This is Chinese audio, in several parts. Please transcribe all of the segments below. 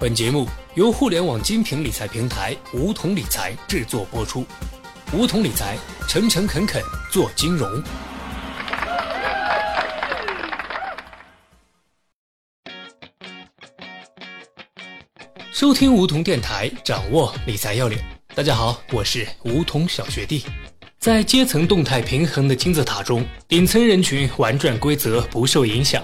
本节目由互联网精品理财平台梧桐理财制作播出。梧桐理财，诚诚恳恳做金融。收听梧桐电台，掌握理财要领。大家好，我是梧桐小学弟。在阶层动态平衡的金字塔中，顶层人群玩转规则不受影响，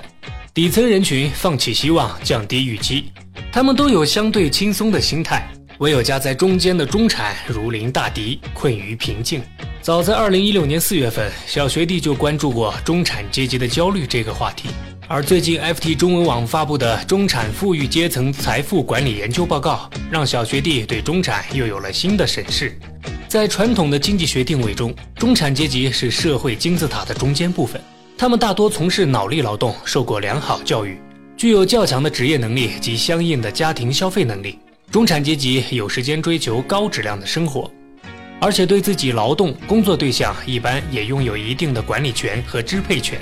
底层人群放弃希望，降低预期。他们都有相对轻松的心态，唯有夹在中间的中产如临大敌，困于平静。早在二零一六年四月份，小学弟就关注过中产阶级的焦虑这个话题。而最近 FT 中文网发布的《中产富裕阶层财富管理研究报告》，让小学弟对中产又有了新的审视。在传统的经济学定位中，中产阶级是社会金字塔的中间部分，他们大多从事脑力劳动，受过良好教育。具有较强的职业能力及相应的家庭消费能力，中产阶级有时间追求高质量的生活，而且对自己劳动工作对象一般也拥有一定的管理权和支配权。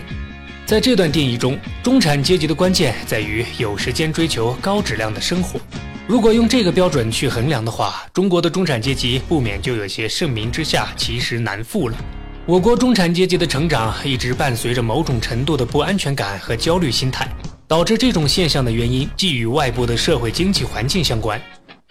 在这段定义中，中产阶级的关键在于有时间追求高质量的生活。如果用这个标准去衡量的话，中国的中产阶级不免就有些盛名之下其实难副了。我国中产阶级的成长一直伴随着某种程度的不安全感和焦虑心态。导致这种现象的原因，既与外部的社会经济环境相关，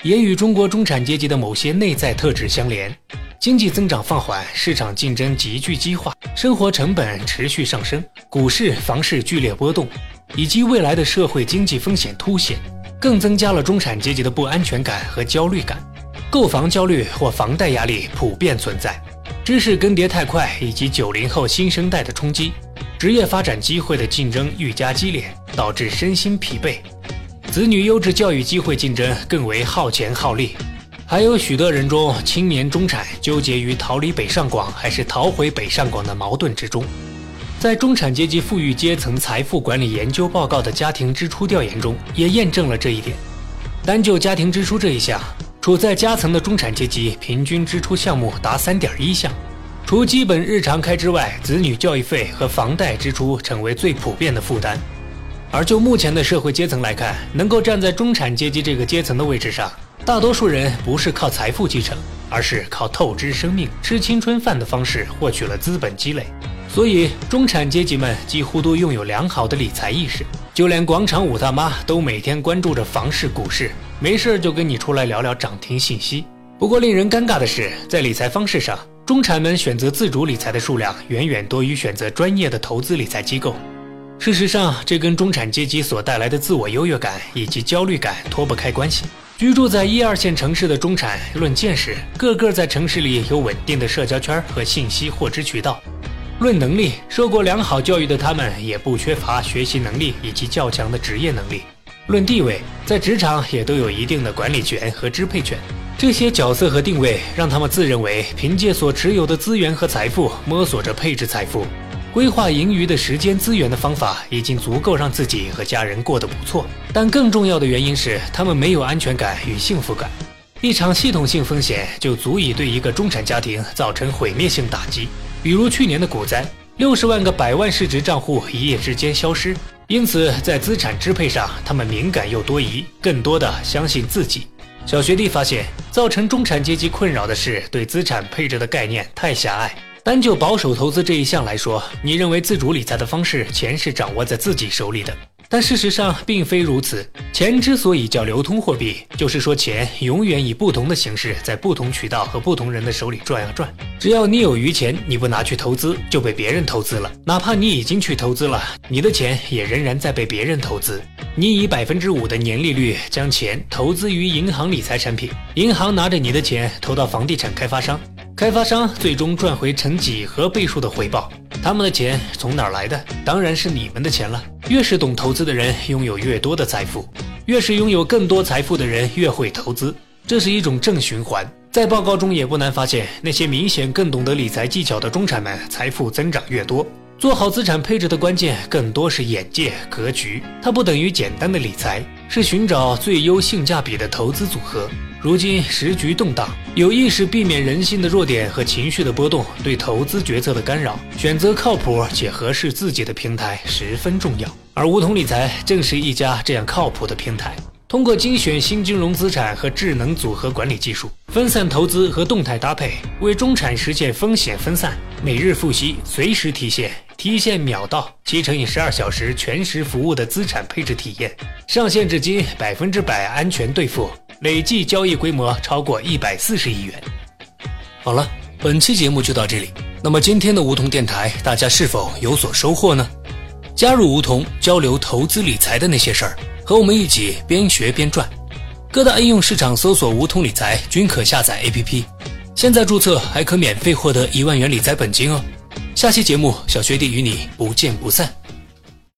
也与中国中产阶级的某些内在特质相连。经济增长放缓，市场竞争急剧激化，生活成本持续上升，股市、房市剧烈波动，以及未来的社会经济风险凸显，更增加了中产阶级的不安全感和焦虑感。购房焦虑或房贷压力普遍存在，知识更迭太快，以及九零后新生代的冲击。职业发展机会的竞争愈加激烈，导致身心疲惫；子女优质教育机会竞争更为耗钱耗力。还有许多人中，青年中产纠结于逃离北上广还是逃回北上广的矛盾之中。在中产阶级富裕阶层财富管理研究报告的家庭支出调研中，也验证了这一点。单就家庭支出这一项，处在夹层的中产阶级平均支出项目达三点一项。除基本日常开支外，子女教育费和房贷支出成为最普遍的负担。而就目前的社会阶层来看，能够站在中产阶级这个阶层的位置上，大多数人不是靠财富继承，而是靠透支生命、吃青春饭的方式获取了资本积累。所以，中产阶级们几乎都拥有良好的理财意识，就连广场舞大妈都每天关注着房市、股市，没事就跟你出来聊聊涨停信息。不过，令人尴尬的是，在理财方式上，中产们选择自主理财的数量远远多于选择专业的投资理财机构。事实上，这跟中产阶级所带来的自我优越感以及焦虑感脱不开关系。居住在一二线城市的中产，论见识，个个在城市里有稳定的社交圈和信息获知渠道；论能力，受过良好教育的他们也不缺乏学习能力以及较强的职业能力；论地位，在职场也都有一定的管理权和支配权。这些角色和定位让他们自认为凭借所持有的资源和财富摸索着配置财富、规划盈余的时间资源的方法已经足够让自己和家人过得不错。但更重要的原因是，他们没有安全感与幸福感。一场系统性风险就足以对一个中产家庭造成毁灭性打击，比如去年的股灾，六十万个百万市值账户一夜之间消失。因此，在资产支配上，他们敏感又多疑，更多的相信自己。小学弟发现，造成中产阶级困扰的是对资产配置的概念太狭隘。单就保守投资这一项来说，你认为自主理财的方式，钱是掌握在自己手里的。但事实上并非如此。钱之所以叫流通货币，就是说钱永远以不同的形式在不同渠道和不同人的手里转啊转。只要你有余钱，你不拿去投资，就被别人投资了。哪怕你已经去投资了，你的钱也仍然在被别人投资。你以百分之五的年利率将钱投资于银行理财产品，银行拿着你的钱投到房地产开发商。开发商最终赚回成几何倍数的回报，他们的钱从哪儿来的？当然是你们的钱了。越是懂投资的人，拥有越多的财富；越是拥有更多财富的人，越会投资。这是一种正循环。在报告中也不难发现，那些明显更懂得理财技巧的中产们，财富增长越多。做好资产配置的关键，更多是眼界、格局。它不等于简单的理财，是寻找最优性价比的投资组合。如今时局动荡，有意识避免人性的弱点和情绪的波动对投资决策的干扰，选择靠谱且合适自己的平台十分重要。而梧桐理财正是一家这样靠谱的平台。通过精选新金融资产和智能组合管理技术，分散投资和动态搭配，为中产实现风险分散。每日复息，随时提现，提现秒到，七乘以十二小时全时服务的资产配置体验，上线至今百分之百安全兑付，累计交易规模超过一百四十亿元。好了，本期节目就到这里。那么今天的梧桐电台，大家是否有所收获呢？加入梧桐，交流投资理财的那些事儿。和我们一起边学边赚，各大应用市场搜索“梧桐理财”均可下载 APP。现在注册还可免费获得一万元理财本金哦。下期节目，小学弟与你不见不散。